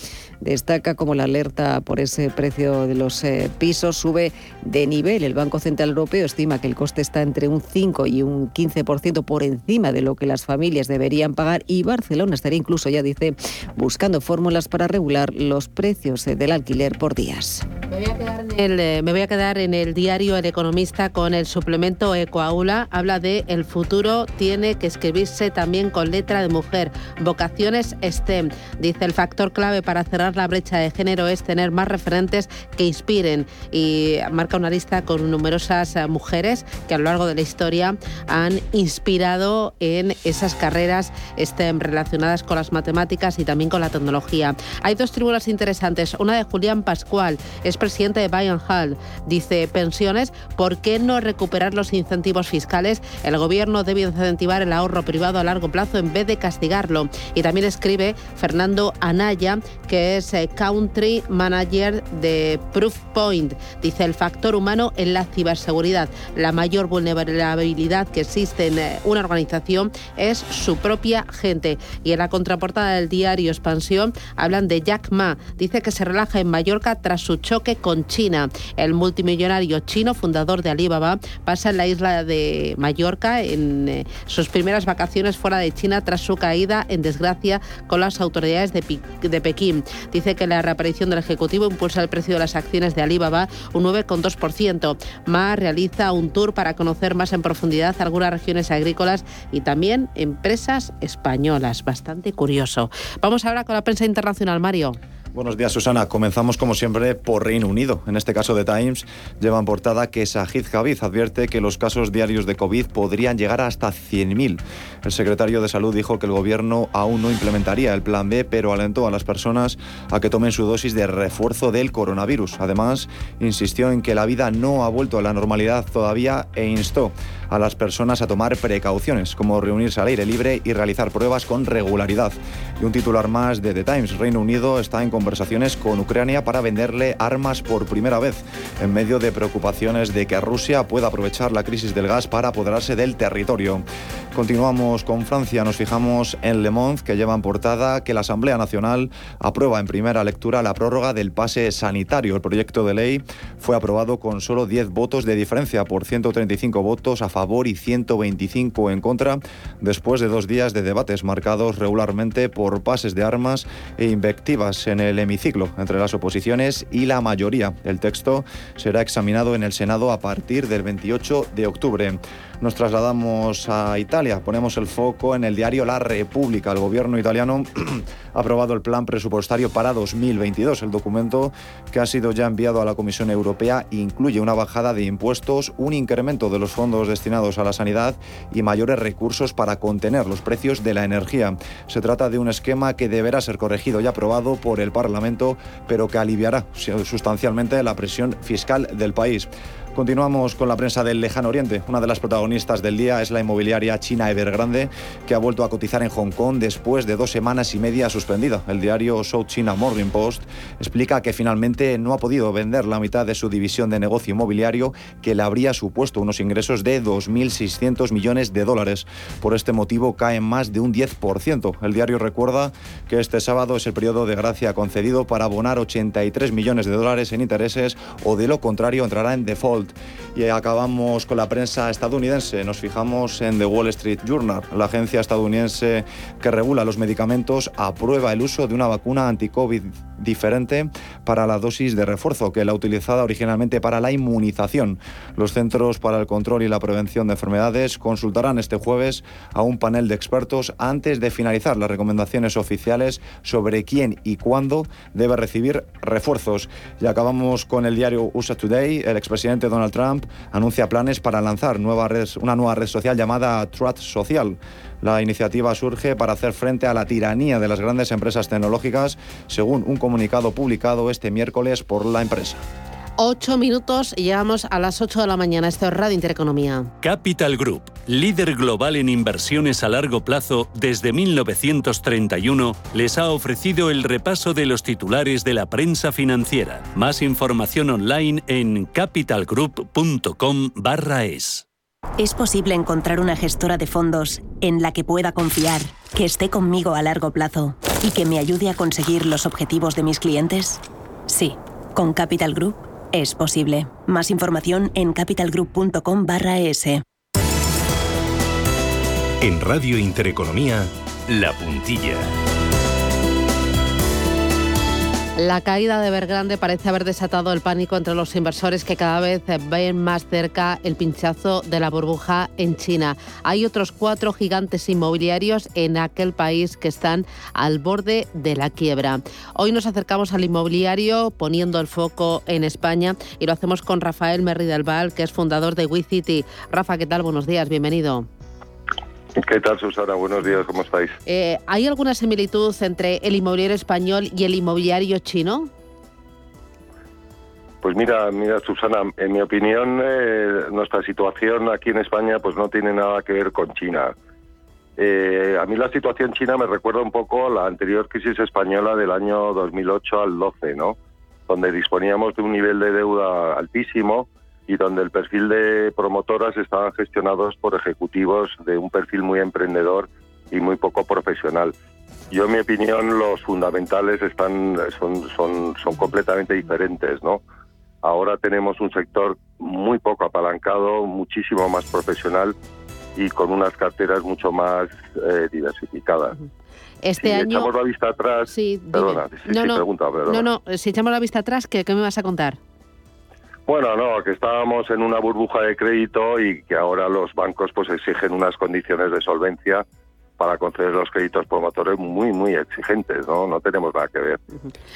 destaca como la alerta por ese precio de los eh, pisos sube de nivel. El Banco Central Europeo estima que el coste está entre un 5 y un 15% por encima de lo que las familias deberían pagar y Barcelona estaría incluso, ya dice, buscando fórmulas para regular los precios eh, del alquiler por días. Me voy, a quedar en el, eh, me voy a quedar en el diario El Economista con el suplemento Ecoaula. Habla de el futuro tiene que escribirse también con letra de mujer. Vocaciones STEM. Dice el factor clave para cerrar la brecha de género es tener más referentes que inspiren y marca una lista con numerosas eh, mujeres que a lo largo de la historia han inspirado en esas carreras STEM relacionadas con las matemáticas y también con la tecnología. Hay dos tribunas interesantes, una de Julián Pascual, es presidente de Bayern Hall. Dice, pensiones, ¿por qué no recuperar los incentivos fiscales? El gobierno debe incentivar el ahorro privado a largo plazo en vez de castigarlo. Y también escribe Fernando Anaya, que es eh, Country Manager de Proofpoint. Dice, el factor humano en la ciberseguridad. La mayor vulnerabilidad que existe en eh, una organización es su propia gente. Y en la contraportada del diario Expansión hablan de Jack Ma. Dice que se relaja en Mallorca tras su choque con China. El multimillonario chino, fundador de Alibaba, pasa en la isla de Mallorca en eh, sus primeras vacaciones fuera de China tras su caída en desgracia con las autoridades de, de Pekín. Dice que la reaparición del Ejecutivo impulsa el precio de las acciones de Alibaba un 9,2%. Ma realiza un tour para conocer más en profundidad algunas regiones agrícolas y también empresas españolas. Bastante curioso. Vamos ahora con la prensa internacional, Mario. Buenos días, Susana. Comenzamos, como siempre, por Reino Unido. En este caso, The Times lleva en portada que Sajid Javid advierte que los casos diarios de COVID podrían llegar hasta 100.000. El secretario de Salud dijo que el gobierno aún no implementaría el plan B, pero alentó a las personas a que tomen su dosis de refuerzo del coronavirus. Además, insistió en que la vida no ha vuelto a la normalidad todavía e instó a las personas a tomar precauciones, como reunirse al aire libre y realizar pruebas con regularidad. Y un titular más de The Times, Reino Unido está en conversaciones con Ucrania para venderle armas por primera vez, en medio de preocupaciones de que Rusia pueda aprovechar la crisis del gas para apoderarse del territorio. Continuamos con Francia, nos fijamos en Le Monde, que lleva en portada que la Asamblea Nacional aprueba en primera lectura la prórroga del pase sanitario. El proyecto de ley fue aprobado con solo 10 votos de diferencia por 135 votos a favor y 125 en contra, después de dos días de debates marcados regularmente por pases de armas e invectivas en el hemiciclo entre las oposiciones y la mayoría. El texto será examinado en el Senado a partir del 28 de octubre. Nos trasladamos a Italia, ponemos el foco en el diario La República. El gobierno italiano ha aprobado el plan presupuestario para 2022. El documento que ha sido ya enviado a la Comisión Europea incluye una bajada de impuestos, un incremento de los fondos destinados a la sanidad y mayores recursos para contener los precios de la energía. Se trata de un esquema que deberá ser corregido y aprobado por el Parlamento, pero que aliviará sustancialmente la presión fiscal del país. Continuamos con la prensa del lejano oriente. Una de las protagonistas del día es la inmobiliaria china Evergrande, que ha vuelto a cotizar en Hong Kong después de dos semanas y media suspendida. El diario South China Morning Post explica que finalmente no ha podido vender la mitad de su división de negocio inmobiliario, que le habría supuesto unos ingresos de 2.600 millones de dólares. Por este motivo caen más de un 10%. El diario recuerda que este sábado es el periodo de gracia concedido para abonar 83 millones de dólares en intereses o de lo contrario entrará en default y acabamos con la prensa estadounidense. Nos fijamos en The Wall Street Journal. La agencia estadounidense que regula los medicamentos aprueba el uso de una vacuna anti-COVID diferente para la dosis de refuerzo que la utilizada originalmente para la inmunización. Los Centros para el Control y la Prevención de Enfermedades consultarán este jueves a un panel de expertos antes de finalizar las recomendaciones oficiales sobre quién y cuándo debe recibir refuerzos. Y acabamos con el diario USA Today. El expresidente Donald Trump anuncia planes para lanzar una nueva red social llamada Truth Social. La iniciativa surge para hacer frente a la tiranía de las grandes empresas tecnológicas, según un comunicado publicado este miércoles por la empresa. Ocho minutos y llegamos a las ocho de la mañana. Esto es Radio Intereconomía. Capital Group, líder global en inversiones a largo plazo desde 1931, les ha ofrecido el repaso de los titulares de la prensa financiera. Más información online en capitalgroup.com/es. Es posible encontrar una gestora de fondos en la que pueda confiar, que esté conmigo a largo plazo y que me ayude a conseguir los objetivos de mis clientes. Sí, con Capital Group es posible. Más información en capitalgroup.com/es. En Radio Intereconomía, La Puntilla. La caída de Evergrande parece haber desatado el pánico entre los inversores que cada vez ven más cerca el pinchazo de la burbuja en China. Hay otros cuatro gigantes inmobiliarios en aquel país que están al borde de la quiebra. Hoy nos acercamos al inmobiliario poniendo el foco en España y lo hacemos con Rafael Merri del Val, que es fundador de WeCity. Rafa, ¿qué tal? Buenos días, bienvenido. ¿Qué tal, Susana? Buenos días, ¿cómo estáis? Eh, ¿Hay alguna similitud entre el inmobiliario español y el inmobiliario chino? Pues mira, mira Susana, en mi opinión eh, nuestra situación aquí en España pues no tiene nada que ver con China. Eh, a mí la situación china me recuerda un poco a la anterior crisis española del año 2008 al 12, ¿no? Donde disponíamos de un nivel de deuda altísimo y donde el perfil de promotoras estaban gestionados por ejecutivos de un perfil muy emprendedor y muy poco profesional. Yo, en mi opinión, los fundamentales están son, son, son completamente diferentes, ¿no? Ahora tenemos un sector muy poco apalancado, muchísimo más profesional y con unas carteras mucho más eh, diversificadas. Este si año. echamos la vista atrás. Sí, perdona, sí, no, sí, no, pregunta, perdona. no, no, si echamos la vista atrás, ¿qué, qué me vas a contar? Bueno, no, que estábamos en una burbuja de crédito y que ahora los bancos pues exigen unas condiciones de solvencia para conceder los créditos promotores muy, muy exigentes, ¿no? No tenemos nada que ver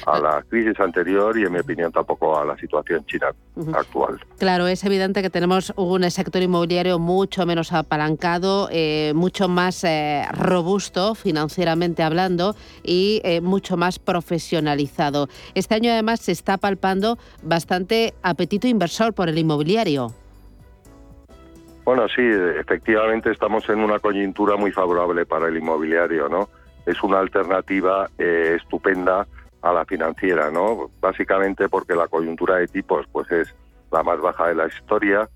a la crisis anterior y, en mi opinión, tampoco a la situación china actual. Claro, es evidente que tenemos un sector inmobiliario mucho menos apalancado, eh, mucho más eh, robusto financieramente hablando y eh, mucho más profesionalizado. Este año además se está palpando bastante apetito inversor por el inmobiliario. Bueno, sí, efectivamente estamos en una coyuntura muy favorable para el inmobiliario, ¿no? Es una alternativa eh, estupenda a la financiera, ¿no? Básicamente porque la coyuntura de tipos, pues es la más baja de la historia.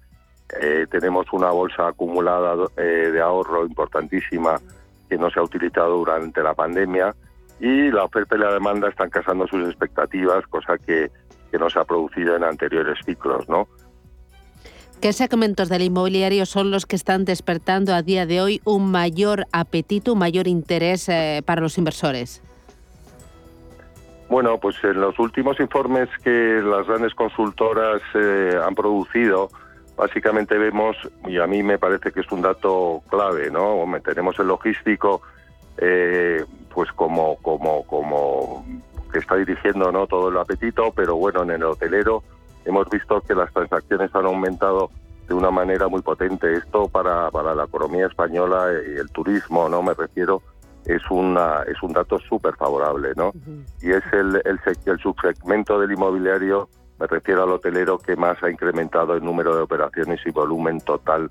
Eh, tenemos una bolsa acumulada eh, de ahorro importantísima que no se ha utilizado durante la pandemia y la oferta y la demanda están casando sus expectativas, cosa que, que no se ha producido en anteriores ciclos, ¿no? ¿Qué segmentos del inmobiliario son los que están despertando a día de hoy un mayor apetito, un mayor interés eh, para los inversores? Bueno, pues en los últimos informes que las grandes consultoras eh, han producido, básicamente vemos, y a mí me parece que es un dato clave, ¿no? Tenemos el logístico, eh, pues como, como, como que está dirigiendo ¿no? todo el apetito, pero bueno, en el hotelero hemos visto que las transacciones han aumentado de una manera muy potente. Esto para, para la economía española y el turismo, no me refiero, es una es un dato súper favorable, ¿no? Y es el, el, el subsegmento del inmobiliario, me refiero al hotelero, que más ha incrementado el número de operaciones y volumen total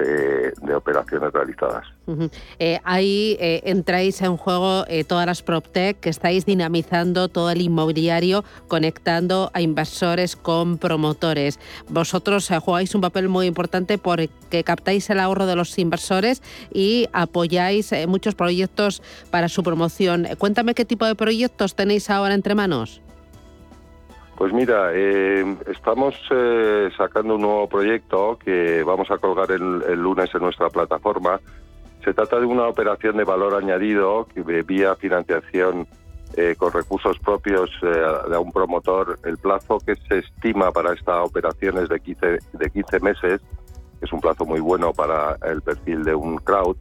de operaciones realizadas. Eh, ahí eh, entráis en juego eh, todas las PropTech que estáis dinamizando todo el inmobiliario, conectando a inversores con promotores. Vosotros jugáis un papel muy importante porque captáis el ahorro de los inversores y apoyáis muchos proyectos para su promoción. Cuéntame qué tipo de proyectos tenéis ahora entre manos. Pues mira, eh, estamos eh, sacando un nuevo proyecto que vamos a colgar el, el lunes en nuestra plataforma. Se trata de una operación de valor añadido que de- vía financiación eh, con recursos propios eh, de un promotor. El plazo que se estima para esta operación es de 15, de 15 meses, que es un plazo muy bueno para el perfil de un crowd.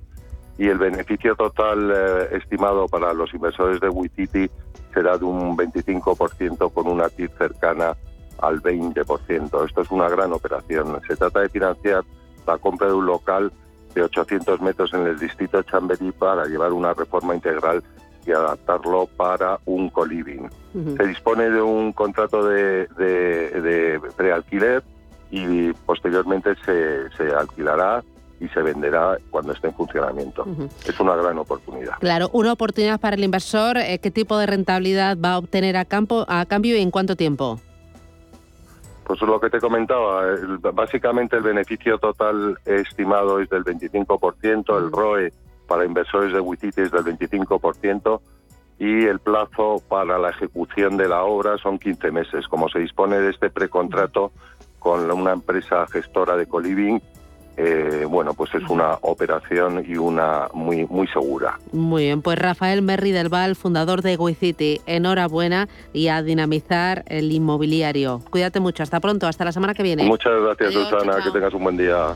Y el beneficio total eh, estimado para los inversores de WeCity será de un 25% con una TIR cercana al 20%. Esto es una gran operación. Se trata de financiar la compra de un local de 800 metros en el distrito de Chamberí para llevar una reforma integral y adaptarlo para un coliving. Se dispone de un contrato de, de, de prealquiler y posteriormente se, se alquilará y se venderá cuando esté en funcionamiento. Ujú. Es una gran oportunidad. Claro, una oportunidad para el inversor. eh, ¿Qué tipo de rentabilidad va a obtener a, campo, a cambio y en cuánto tiempo? Pues lo que te comentaba, básicamente el beneficio total estimado es del 25%, el ROE para inversores de Wititi es del 25% y el plazo para la ejecución de la obra son 15 meses. Como se dispone de este precontrato con una empresa gestora de coliving, eh, bueno, pues es una operación y una muy muy segura. Muy bien, pues Rafael Merri del Val, fundador de City, enhorabuena y a dinamizar el inmobiliario. Cuídate mucho, hasta pronto, hasta la semana que viene. Muchas gracias, Adiós, Susana, chao. que tengas un buen día.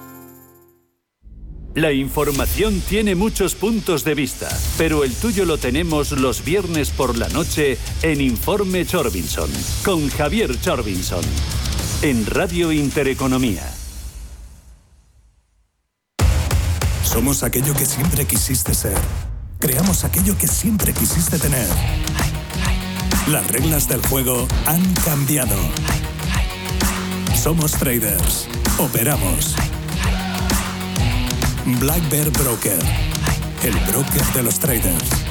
La información tiene muchos puntos de vista, pero el tuyo lo tenemos los viernes por la noche en Informe Chorbinson, con Javier Chorbinson, en Radio Intereconomía. Somos aquello que siempre quisiste ser. Creamos aquello que siempre quisiste tener. Las reglas del juego han cambiado. Somos traders. Operamos. Black Bear Broker, el broker de los traders.